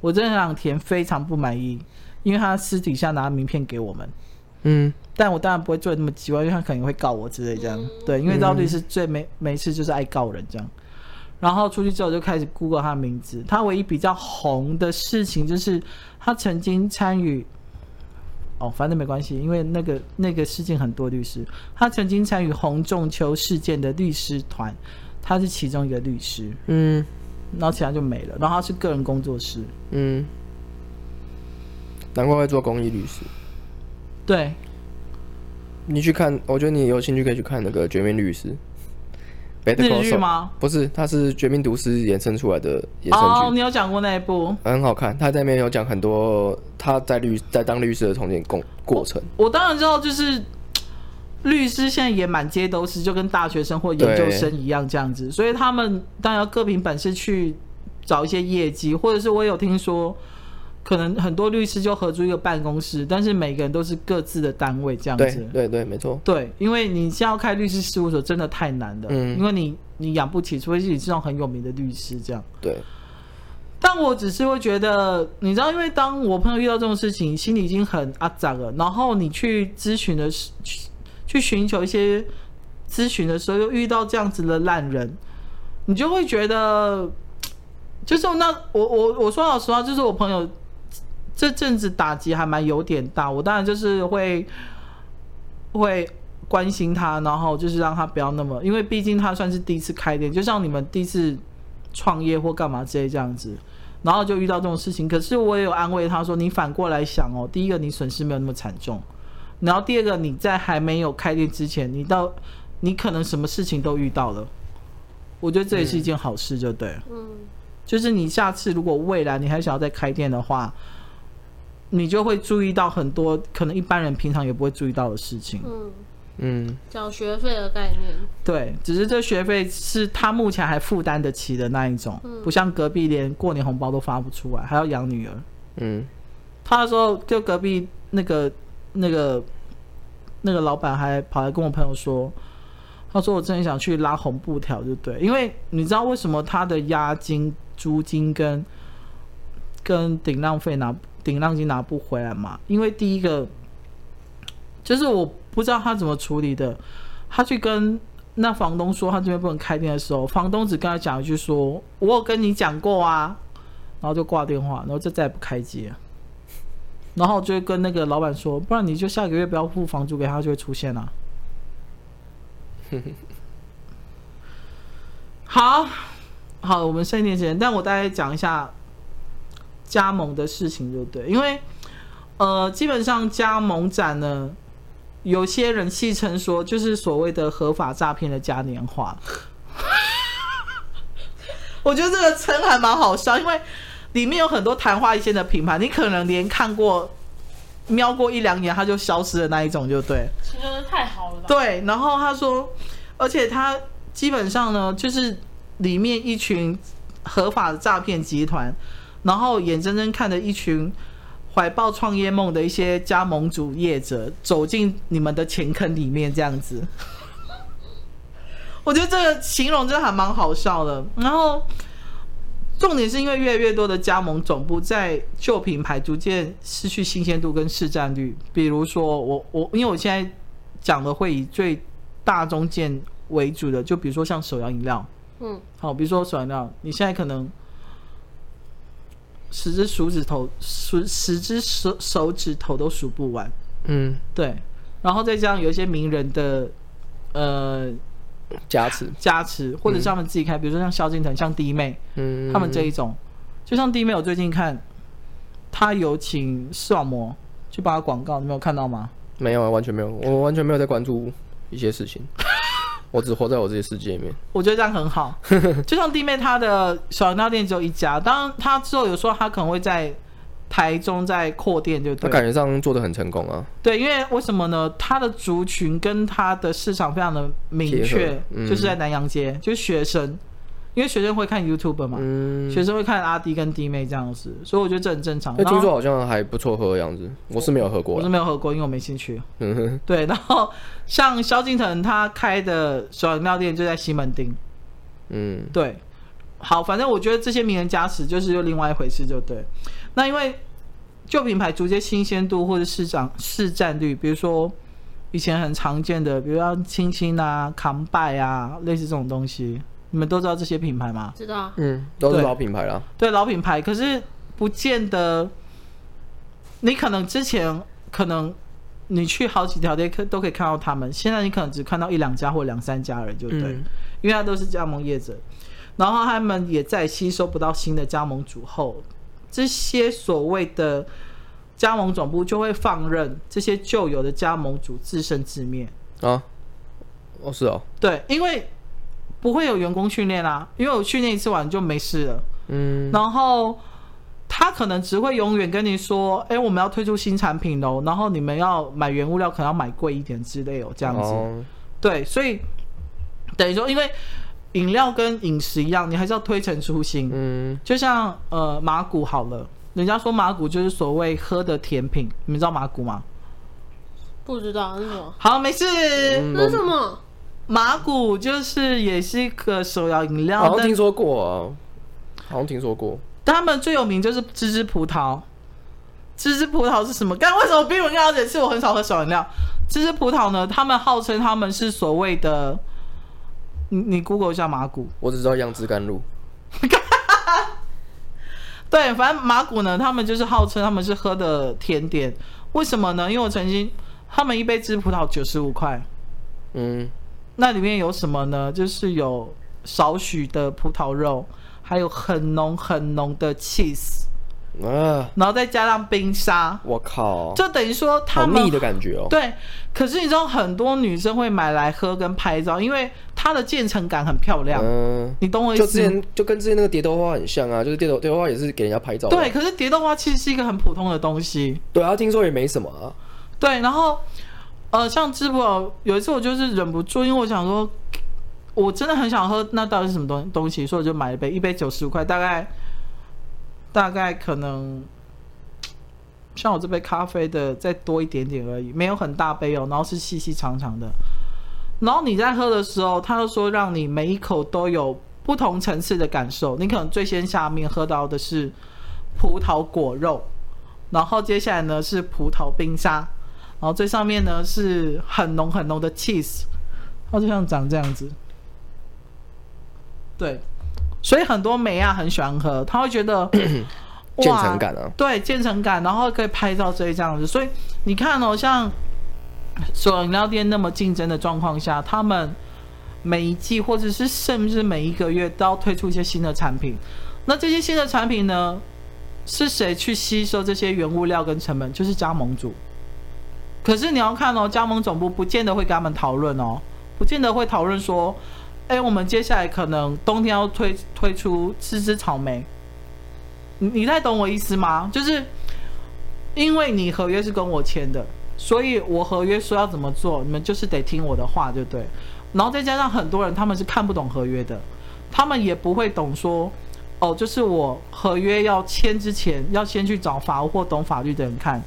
我这两天非常不满意，因为他私底下拿名片给我们。嗯。但我当然不会做的那么极端，因为他可能会告我之类这样。对，因为到律师最没没事就是爱告人这样。然后出去之后就开始 Google 他的名字。他唯一比较红的事情就是他曾经参与。哦，反正没关系，因为那个那个事件很多律师，他曾经参与洪仲秋事件的律师团，他是其中一个律师，嗯，然后其他就没了，然后他是个人工作室，嗯，难怪会做公益律师，对，你去看，我觉得你有兴趣可以去看那个《绝命律师》。日剧吗？不是，它是《绝命毒师》衍生出来的衍生剧。哦，你有讲过那一部？很好看，他在那边有讲很多他在律在当律师的从前过过程。我，我当然知道，就是律师现在也满街都是，就跟大学生或研究生一样这样子，所以他们当然要各凭本事去找一些业绩，或者是我有听说。可能很多律师就合租一个办公室，但是每个人都是各自的单位这样子。对对对，没错。对，因为你现在要开律师事务所真的太难了，嗯，因为你你养不起，除非是你这种很有名的律师这样。对。但我只是会觉得，你知道，因为当我朋友遇到这种事情，心里已经很阿杂了，然后你去咨询的时，去寻求一些咨询的时候，又遇到这样子的烂人，你就会觉得，就是那我我我说老实话，就是我朋友。这阵子打击还蛮有点大，我当然就是会会关心他，然后就是让他不要那么，因为毕竟他算是第一次开店，就像你们第一次创业或干嘛之类这样子，然后就遇到这种事情。可是我也有安慰他说，你反过来想哦，第一个你损失没有那么惨重，然后第二个你在还没有开店之前，你到你可能什么事情都遇到了，我觉得这也是一件好事，就对，嗯，就是你下次如果未来你还想要再开店的话。你就会注意到很多可能一般人平常也不会注意到的事情。嗯嗯，缴学费的概念。对，只是这学费是他目前还负担得起的那一种，嗯，不像隔壁连过年红包都发不出来，还要养女儿。嗯，他说就隔壁那个那个那个老板还跑来跟我朋友说，他说我真的想去拉红布条，就对，因为你知道为什么他的押金、租金跟跟顶浪费拿？顶浪金拿不回来嘛？因为第一个就是我不知道他怎么处理的。他去跟那房东说他这边不能开店的时候，房东只跟他讲一句说：“我有跟你讲过啊。”然后就挂电话，然后就再也不开机。然后就跟那个老板说：“不然你就下个月不要付房租给他，就会出现了。”好好，我们剩一点时间，但我大概讲一下。加盟的事情就对，因为呃，基本上加盟展呢，有些人戏称说就是所谓的合法诈骗的嘉年华。我觉得这个称还蛮好笑，因为里面有很多昙花一现的品牌，你可能连看过、瞄过一两眼，它就消失的那一种，就对。形容的太好了吧？对，然后他说，而且他基本上呢，就是里面一群合法的诈骗集团。然后眼睁睁看着一群怀抱创业梦的一些加盟主业者走进你们的钱坑里面，这样子，我觉得这个形容真的还蛮好笑的。然后重点是因为越来越多的加盟总部在旧品牌逐渐失去新鲜度跟市占率。比如说我我因为我现在讲的会以最大中件为主的，就比如说像手摇饮料，嗯，好，比如说手摇饮料，你现在可能。十只手指头，十十只手手指头都数不完。嗯，对。然后再加上有一些名人的呃加持，加持，或者是他们自己开，嗯、比如说像萧敬腾、像弟妹，嗯，他们这一种，就像弟妹，我最近看他有请视网膜去帮他广告，你没有看到吗？没有啊，完全没有，我完全没有在关注一些事情，我只活在我自己世界里面。我觉得这样很好，就像弟妹她的小饮料店只有一家，当然她之后有说她可能会在台中在扩店，就对。他感觉上做的很成功啊。对，因为为什么呢？他的族群跟他的市场非常的明确，嗯、就是在南阳街，就是学生。因为学生会看 YouTube 嘛，嗯、学生会看阿弟跟弟妹这样子，所以我觉得这很正常。那听说好像还不错喝的样子，我是没有喝过，我是没有喝过，因为我没兴趣。嗯哼，对。然后像萧敬腾他开的小饮料店就在西门町。嗯，对。好，反正我觉得这些名人加持就是又另外一回事，就对。那因为旧品牌逐渐新鲜度或者市场市占率，比如说以前很常见的，比如说青青啊、康拜啊，类似这种东西。你们都知道这些品牌吗？知道，嗯，都是老品牌啦。对，老品牌，可是不见得。你可能之前可能你去好几条街可都可以看到他们，现在你可能只看到一两家或两三家而已，就对，嗯、因为他都是加盟业者，然后他们也在吸收不到新的加盟主后，这些所谓的加盟总部就会放任这些旧有的加盟主自生自灭啊。哦，是哦，对，因为。不会有员工训练啊，因为我训练一次完就没事了。嗯，然后他可能只会永远跟你说：“哎，我们要推出新产品喽，然后你们要买原物料，可能要买贵一点之类哦，这样子。哦”对，所以等于说，因为饮料跟饮食一样，你还是要推陈出新。嗯，就像呃麻古好了，人家说麻古就是所谓喝的甜品，你们知道麻古吗？不知道，是什么？好，没事。嗯、那是什么？麻古就是也是一个手摇饮料，好像听说过啊，好像听说过。他们最有名就是芝芝葡萄，芝芝葡萄是什么？刚刚为什么冰文跟小姐是我很少喝手摇饮料？芝芝葡萄呢？他们号称他们是所谓的，你你 Google 一下马古，我只知道杨枝甘露。对，反正马古呢，他们就是号称他们是喝的甜点，为什么呢？因为我曾经他们一杯芝葡萄九十五块，嗯。那里面有什么呢？就是有少许的葡萄肉，还有很浓很浓的 cheese，啊，然后再加上冰沙。我靠！就等于说他们好腻的感觉哦。对，可是你知道很多女生会买来喝跟拍照，因为它的渐层感很漂亮。嗯，你懂我意思？就之前就跟之前那个蝶豆花很像啊，就是蝶豆蝶豆花也是给人家拍照。对，可是蝶豆花其实是一个很普通的东西。对啊，听说也没什么啊。对，然后。呃，像支付宝有一次我就是忍不住，因为我想说，我真的很想喝，那到底是什么东东西？所以我就买了一杯，一杯九十五块，大概大概可能像我这杯咖啡的再多一点点而已，没有很大杯哦，然后是细细长长的。然后你在喝的时候，他就说让你每一口都有不同层次的感受。你可能最先下面喝到的是葡萄果肉，然后接下来呢是葡萄冰沙。然后最上面呢是很浓很浓的 cheese，它就像长这样子。对，所以很多美亚很喜欢喝，他会觉得 渐层感啊，对，渐层感，然后可以拍照这一这样子。所以你看哦，像所有饮料店那么竞争的状况下，他们每一季或者是甚至每一个月都要推出一些新的产品。那这些新的产品呢，是谁去吸收这些原物料跟成本？就是加盟主。可是你要看哦，加盟总部不见得会跟他们讨论哦，不见得会讨论说，哎，我们接下来可能冬天要推推出芝芝草莓，你你太懂我意思吗？就是因为你合约是跟我签的，所以我合约说要怎么做，你们就是得听我的话，就对。然后再加上很多人他们是看不懂合约的，他们也不会懂说，哦，就是我合约要签之前要先去找法务或懂法律的人看。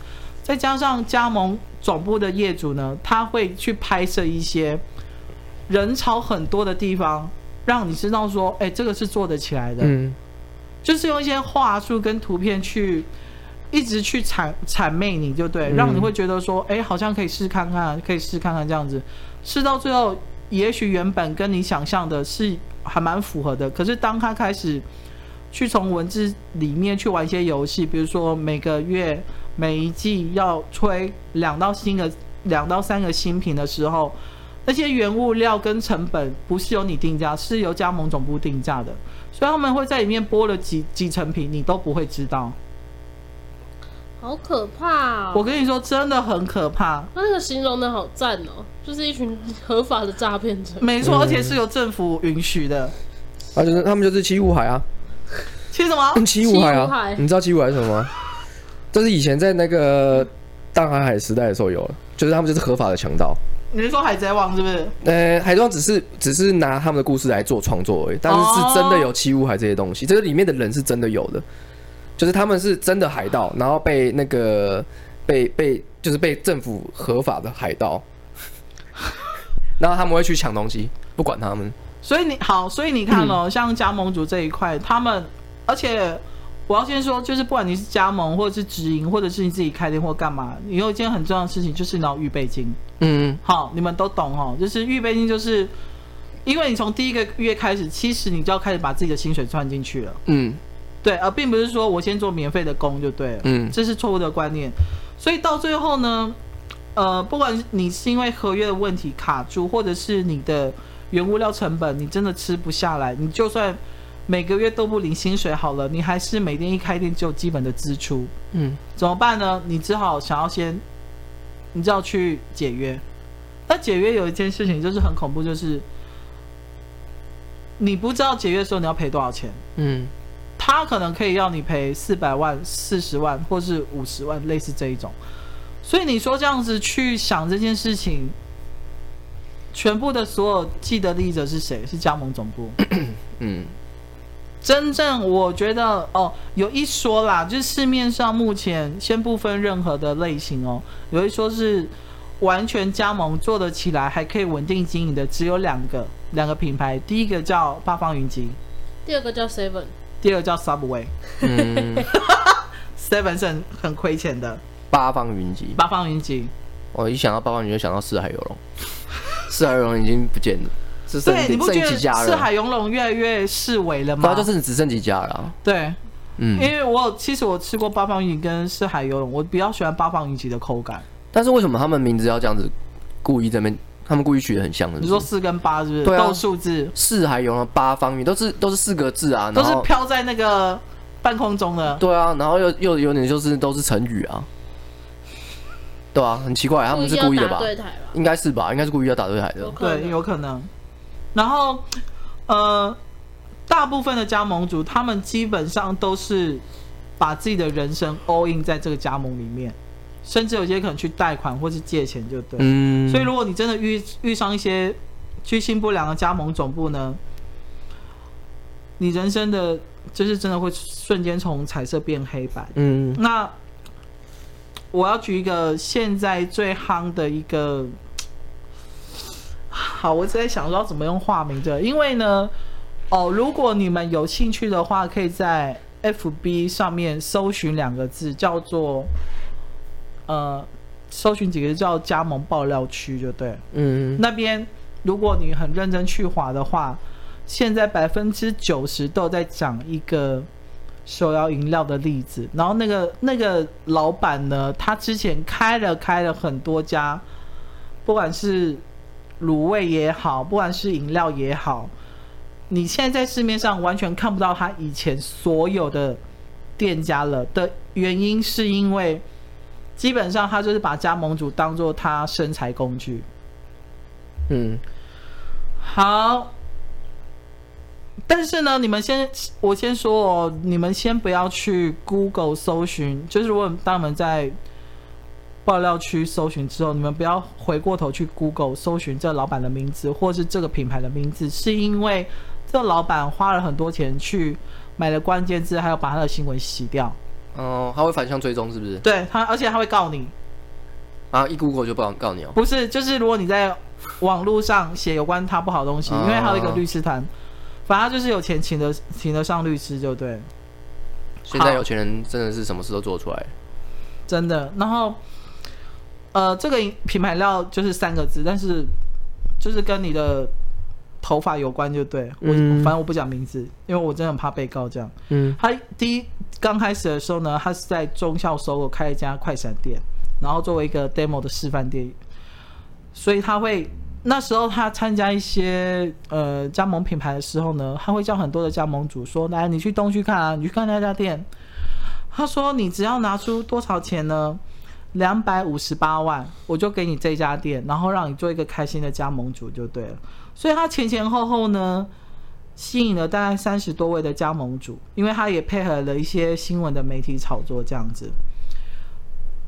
再加上加盟总部的业主呢，他会去拍摄一些人潮很多的地方，让你知道说，哎，这个是做得起来的。嗯，就是用一些话术跟图片去一直去谄谄媚你，就对，让你会觉得说，哎，好像可以试看看，可以试看看这样子。试到最后，也许原本跟你想象的是还蛮符合的，可是当他开始去从文字里面去玩一些游戏，比如说每个月。每一季要推两到新的两到三个新品的时候，那些原物料跟成本不是由你定价，是由加盟总部定价的，所以他们会在里面播了几几成品，你都不会知道。好可怕哦！我跟你说，真的很可怕。他那个形容的好赞哦，就是一群合法的诈骗者。没错，而且是由政府允许的。啊，就是他们就是七武海啊。七什么？七武海啊！你知道七武海是什么吗？这是以前在那个大航海时代的时候有了，就是他们就是合法的强盗。你是说海贼王是不是？呃，海贼王只是只是拿他们的故事来做创作而已，但是是真的有七武海这些东西，这个里面的人是真的有的。就是他们是真的海盗，然后被那个被被就是被政府合法的海盗，然后他们会去抢东西，不管他们。所以你好，所以你看哦，嗯、像加盟主这一块，他们而且我要先说，就是不管你是加盟或者是直营，或者是你自己开店或干嘛，你有一件很重要的事情，就是你要预备金。嗯，好，你们都懂哦，就是预备金，就是因为你从第一个月开始，其实你就要开始把自己的薪水赚进去了。嗯。对，而并不是说我先做免费的工就对了，嗯，这是错误的观念。所以到最后呢，呃，不管你是因为合约的问题卡住，或者是你的原物料成本你真的吃不下来，你就算每个月都不领薪水好了，你还是每天一开店就有基本的支出，嗯，怎么办呢？你只好想要先，你就要去解约。那解约有一件事情就是很恐怖，就是你不知道解约的时候你要赔多少钱，嗯。他可能可以要你赔四百万、四十万，或是五十万，类似这一种。所以你说这样子去想这件事情，全部的所有既得利益者是谁？是加盟总部。嗯，真正我觉得哦，有一说啦，就是市面上目前先不分任何的类型哦，有一说是完全加盟做得起来，还可以稳定经营的，只有两个两个品牌，第一个叫八方云集，第二个叫 Seven。第二个叫 Subway，嗯，Seven 是很很亏钱的。八方云集，八方云集，我一想到八方云集就想到四海游龙，四海游龙已经不见了，只剩你不觉得家了。四海游龙越来越式微了吗？那就是只剩几家了。对，嗯，因为我其实我吃过八方云集跟四海游龙，我比较喜欢八方云集的口感。但是为什么他们名字要这样子故意这边？他们故意取得很像的，你说四跟八是不是？对啊，都数字四海游龙八方云，都是都是四个字啊，都是飘在那个半空中的。对啊，然后又又有点就是都是成语啊，对啊，很奇怪，他们是故意的吧？应该是吧？应该是故意要打对台的。对，有可能。然后呃，大部分的加盟主，他们基本上都是把自己的人生 all in 在这个加盟里面。甚至有些可能去贷款或是借钱就对，嗯，所以如果你真的遇遇上一些居心不良的加盟总部呢，你人生的就是真的会瞬间从彩色变黑白，嗯，那我要举一个现在最夯的一个，好，我在想说要怎么用化名这，因为呢，哦，如果你们有兴趣的话，可以在 FB 上面搜寻两个字，叫做。呃，搜寻几个叫加盟爆料区就对，嗯，那边如果你很认真去划的话，现在百分之九十都在讲一个手摇饮料的例子，然后那个那个老板呢，他之前开了开了很多家，不管是卤味也好，不管是饮料也好，你现在在市面上完全看不到他以前所有的店家了的原因，是因为。基本上，他就是把加盟主当做他生财工具。嗯，好。但是呢，你们先，我先说哦，你们先不要去 Google 搜寻。就是如果当你们在爆料区搜寻之后，你们不要回过头去 Google 搜寻这老板的名字，或是这个品牌的名字，是因为这老板花了很多钱去买了关键字，还要把他的新闻洗掉。哦，他会反向追踪是不是？对他，而且他会告你。啊，一 Google 就不告告你哦。不是，就是如果你在网络上写有关他不好的东西，因为还有一个律师团，反正就是有钱请得请得上律师就对。现在有钱人真的是什么事都做出来，真的。然后，呃，这个品牌料就是三个字，但是就是跟你的头发有关就对。我、嗯、反正我不讲名字，因为我真的很怕被告这样。嗯，他第一。刚开始的时候呢，他是在中校 SOGO 开一家快闪店，然后作为一个 demo 的示范店，所以他会那时候他参加一些呃加盟品牌的时候呢，他会叫很多的加盟主说：“来，你去东区看啊，你去看那家店。”他说：“你只要拿出多少钱呢？两百五十八万，我就给你这家店，然后让你做一个开心的加盟主就对了。”所以他前前后后呢，吸引了大概三十多位的加盟主，因为他也配合了一些新闻的媒体炒作这样子。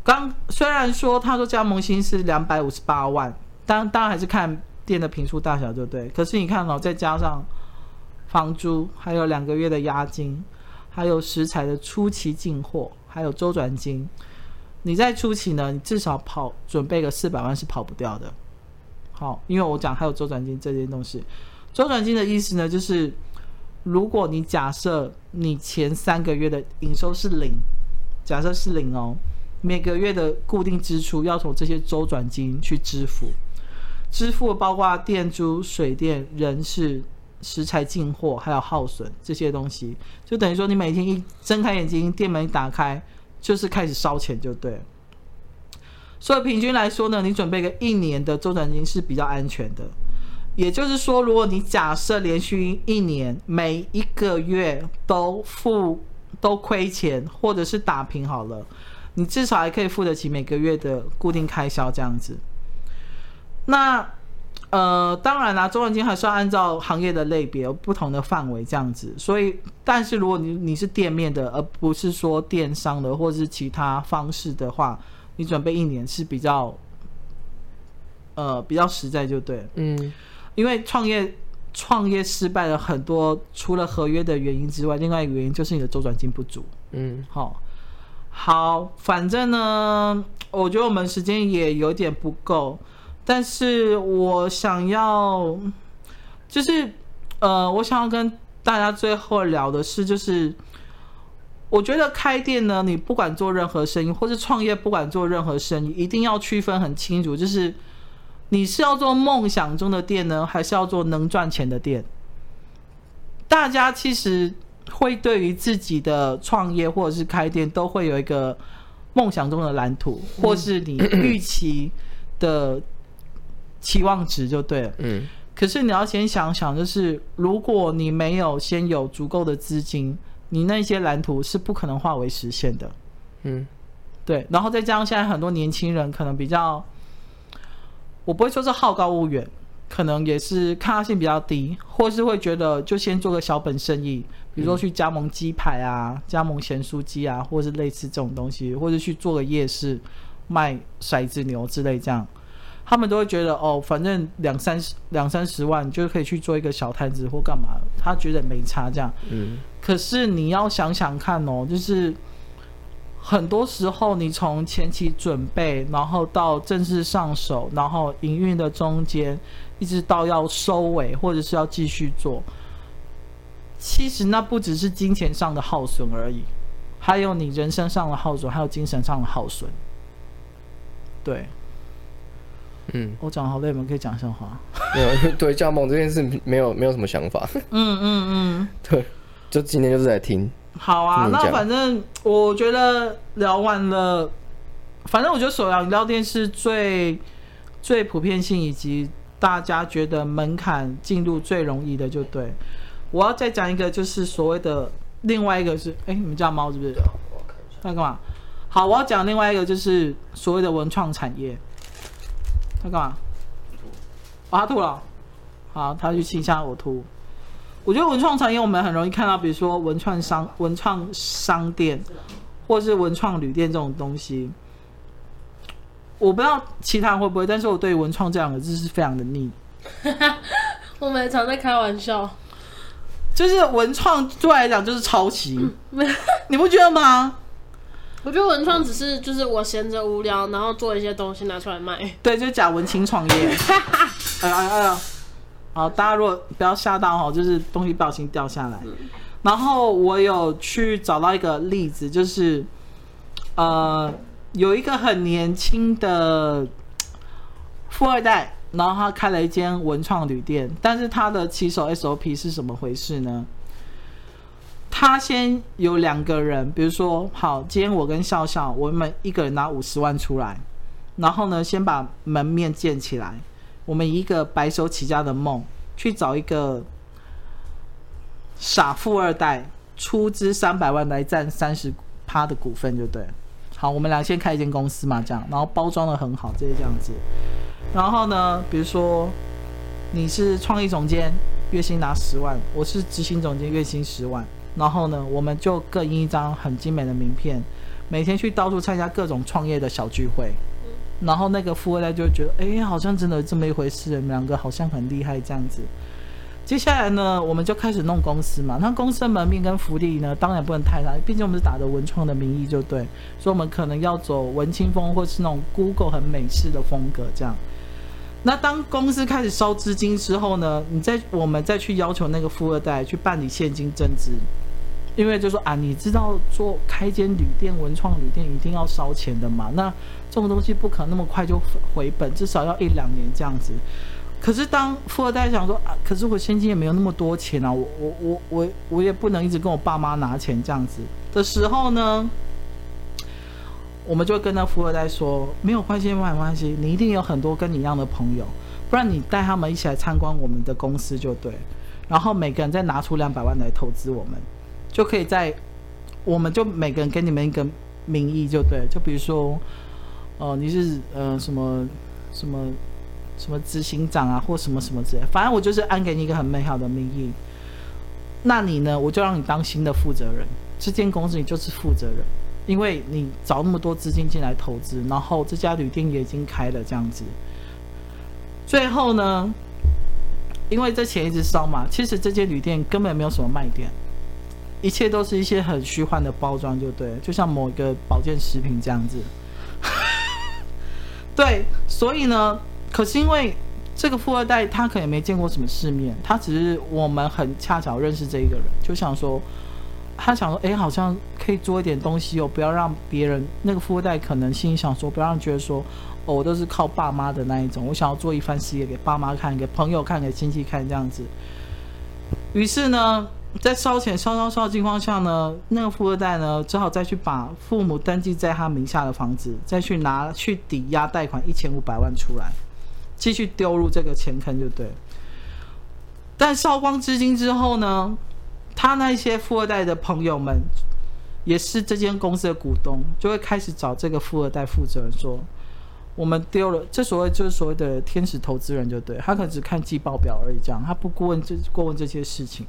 刚虽然说他说加盟薪是两百五十八万，当当然还是看店的坪数大小，就对？可是你看哦，再加上房租，还有两个月的押金。还有食材的初期进货，还有周转金，你在初期呢，你至少跑准备个四百万是跑不掉的。好，因为我讲还有周转金这件东西。周转金的意思呢，就是如果你假设你前三个月的营收是零，假设是零哦，每个月的固定支出要从这些周转金去支付，支付包括电租、水电、人事。食材进货还有耗损这些东西，就等于说你每天一睁开眼睛，店门一打开，就是开始烧钱就对。所以平均来说呢，你准备个一年的周转金是比较安全的。也就是说，如果你假设连续一年每一个月都付都亏钱，或者是打平好了，你至少还可以付得起每个月的固定开销这样子。那。呃，当然啦，周转金还是要按照行业的类别有不同的范围这样子。所以，但是如果你你是店面的，而不是说电商的或者是其他方式的话，你准备一年是比较，呃，比较实在就对。嗯，因为创业创业失败了很多，除了合约的原因之外，另外一个原因就是你的周转金不足。嗯，好，好，反正呢，我觉得我们时间也有点不够。但是我想要，就是，呃，我想要跟大家最后聊的是，就是，我觉得开店呢，你不管做任何生意，或是创业，不管做任何生意，一定要区分很清楚，就是你是要做梦想中的店呢，还是要做能赚钱的店？大家其实会对于自己的创业或者是开店，都会有一个梦想中的蓝图，或是你预期的。期望值就对了，嗯，可是你要先想想，就是如果你没有先有足够的资金，你那些蓝图是不可能化为实现的，嗯，对。然后再加上现在很多年轻人可能比较，我不会说是好高骛远，可能也是抗压性比较低，或是会觉得就先做个小本生意，比如说去加盟鸡排啊、嗯、加盟咸酥鸡啊，或是类似这种东西，或者去做个夜市卖骰子牛之类这样。他们都会觉得哦，反正两三十两三十万就可以去做一个小摊子或干嘛，他觉得没差这样。嗯。可是你要想想看哦，就是很多时候你从前期准备，然后到正式上手，然后营运的中间，一直到要收尾或者是要继续做，其实那不只是金钱上的耗损而已，还有你人生上的耗损，还有精神上的耗损。对。嗯，我讲好累，我们可以讲笑话。没有，对加盟这件事没有没有什么想法。嗯嗯嗯，对，就今天就是在听。好啊，那反正我觉得聊完了，反正我觉得手摇饮料店是最最普遍性以及大家觉得门槛进入最容易的，就对。我要再讲一个，就是所谓的另外一个是，哎，你们家猫是不是？那干嘛？好，我要讲另外一个，就是所谓的文创产业。他干嘛？哦，他吐了。好，他去清一下呕吐。我觉得文创产业我们很容易看到，比如说文创商、文创商店，或是文创旅店这种东西。我不知道其他人会不会，但是我对文创这两个字是非常的腻。我们常在开玩笑，就是文创对我来讲就是抄袭，你不觉得吗？我觉得文创只是就是我闲着无聊，然后做一些东西拿出来卖。对，就是假文青创业。哎呀哎呀，好，大家如果不要吓到哦，就是东西不小心掉下来。然后我有去找到一个例子，就是呃，有一个很年轻的富二代，然后他开了一间文创旅店，但是他的起手 SOP 是什么回事呢？他先有两个人，比如说，好，今天我跟笑笑，我们一个人拿五十万出来，然后呢，先把门面建起来。我们一个白手起家的梦，去找一个傻富二代，出资三百万来占三十趴的股份，就对。好，我们俩先开一间公司嘛，这样，然后包装的很好，这些这样子。然后呢，比如说你是创意总监，月薪拿十万，我是执行总监，月薪十万。然后呢，我们就各印一张很精美的名片，每天去到处参加各种创业的小聚会。然后那个富二代就觉得，哎，好像真的这么一回事，你们两个好像很厉害这样子。接下来呢，我们就开始弄公司嘛。那公司的门面跟福利呢，当然不能太大，毕竟我们是打着文创的名义，就对。所以，我们可能要走文青风，或是那种 Google 很美式的风格这样。那当公司开始烧资金之后呢，你再我们再去要求那个富二代去办理现金增资，因为就说啊，你知道做开间旅店、文创旅店一定要烧钱的嘛。那这种东西不可能那么快就回本，至少要一两年这样子。可是当富二代想说啊，可是我现金也没有那么多钱啊，我我我我我也不能一直跟我爸妈拿钱这样子的时候呢，我们就跟那富二代说，没有关系，没有关系，你一定有很多跟你一样的朋友，不然你带他们一起来参观我们的公司就对，然后每个人再拿出两百万来投资我们，就可以在，我们就每个人给你们一个名义就对，就比如说，哦、呃，你是呃什么什么。什么执行长啊，或什么什么之类，反正我就是安给你一个很美好的名义。那你呢，我就让你当新的负责人，这间公司你就是负责人，因为你找那么多资金进来投资，然后这家旅店也已经开了这样子。最后呢，因为这钱一直烧嘛，其实这间旅店根本没有什么卖点，一切都是一些很虚幻的包装，就对，就像某一个保健食品这样子。对，所以呢。可是因为这个富二代，他可能没见过什么世面，他只是我们很恰巧认识这一个人，就想说，他想说，哎，好像可以做一点东西哦，不要让别人那个富二代可能心里想说，不要让觉得说，哦，我都是靠爸妈的那一种，我想要做一番事业给爸妈看，给朋友看，给亲戚看这样子。于是呢，在烧钱烧烧烧的情况下呢，那个富二代呢，只好再去把父母登记在他名下的房子，再去拿去抵押贷款一千五百万出来。继续丢入这个钱坑就对，但烧光资金之后呢，他那些富二代的朋友们，也是这间公司的股东，就会开始找这个富二代负责人说：“我们丢了，这所谓就是所谓的天使投资人就对，他可能只看季报表而已，这样他不过问这过问这些事情。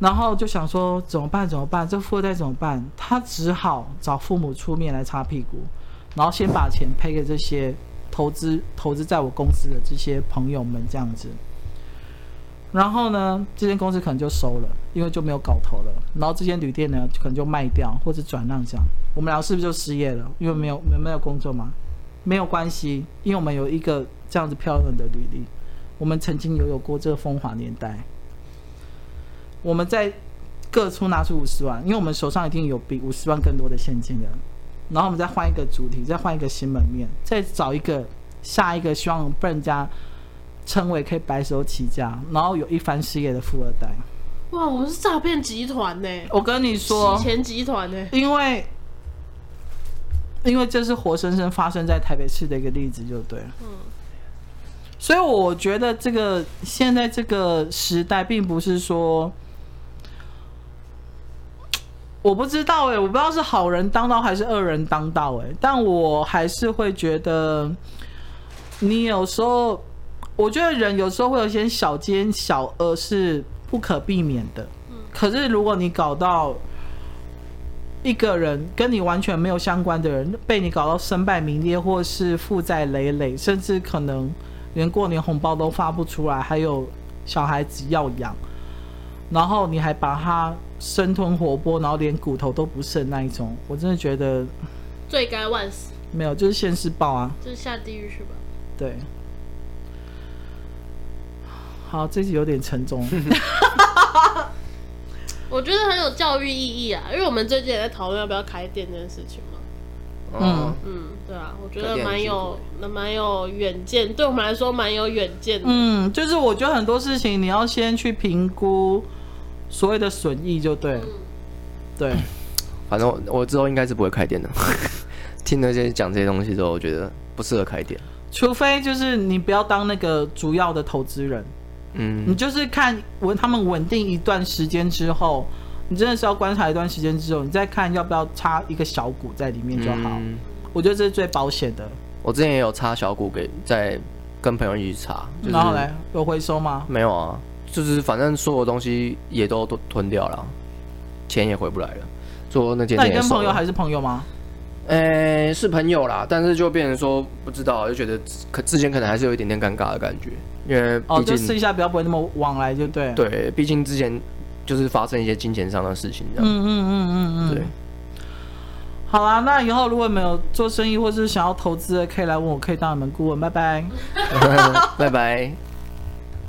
然后就想说怎么办？怎么办？这富二代怎么办？他只好找父母出面来擦屁股，然后先把钱赔给这些。”投资投资在我公司的这些朋友们这样子，然后呢，这间公司可能就收了，因为就没有搞头了。然后这间旅店呢，可能就卖掉或者转让这样。我们俩是不是就失业了？因为没有没没有工作吗？没有关系，因为我们有一个这样子漂亮的履历，我们曾经拥有过这个风华年代。我们在各处拿出五十万，因为我们手上一定有比五十万更多的现金的。然后我们再换一个主题，再换一个新门面，再找一个下一个希望被人家称为可以白手起家，然后有一番事业的富二代。哇，我们是诈骗集团呢！我跟你说，洗钱集团呢？因为因为这是活生生发生在台北市的一个例子，就对了。嗯。所以我觉得这个现在这个时代，并不是说。我不知道哎、欸，我不知道是好人当道还是恶人当道哎、欸，但我还是会觉得，你有时候，我觉得人有时候会有一些小奸小恶是不可避免的。可是如果你搞到一个人跟你完全没有相关的人被你搞到身败名裂，或是负债累累，甚至可能连过年红包都发不出来，还有小孩子要养，然后你还把他。生吞活剥，然后连骨头都不剩那一种，我真的觉得罪该万死。没有，就是现世报啊，就是下地狱是吧？对。好，这集有点沉重。我觉得很有教育意义啊，因为我们最近也在讨论要不要开店这件事情嘛。嗯嗯，对啊，我觉得蛮有、蛮有远见，对我们来说蛮有远见的。嗯，就是我觉得很多事情你要先去评估。所谓的损益就对，对，反正我，我之后应该是不会开店的。听那些讲这些东西之后，我觉得不适合开店。除非就是你不要当那个主要的投资人，嗯，你就是看稳他们稳定一段时间之后，你真的是要观察一段时间之后，你再看要不要插一个小股在里面就好。嗯、我觉得这是最保险的。我之前也有插小股给在跟朋友一起插，就是、然后来有回收吗？没有啊，就是反正所有东西也都都吞掉了，钱也回不来了。做那件，那你跟朋友还是朋友吗？诶、欸，是朋友啦，但是就变成说不知道，就觉得可之前可能还是有一点点尴尬的感觉，因为哦，就试一下，不要不会那么往来就对。对，毕竟之前就是发生一些金钱上的事情，这样。嗯嗯嗯嗯嗯。对。好啦，那以后如果没有做生意或是想要投资的，可以来问我，可以当你们顾问。拜拜，拜拜。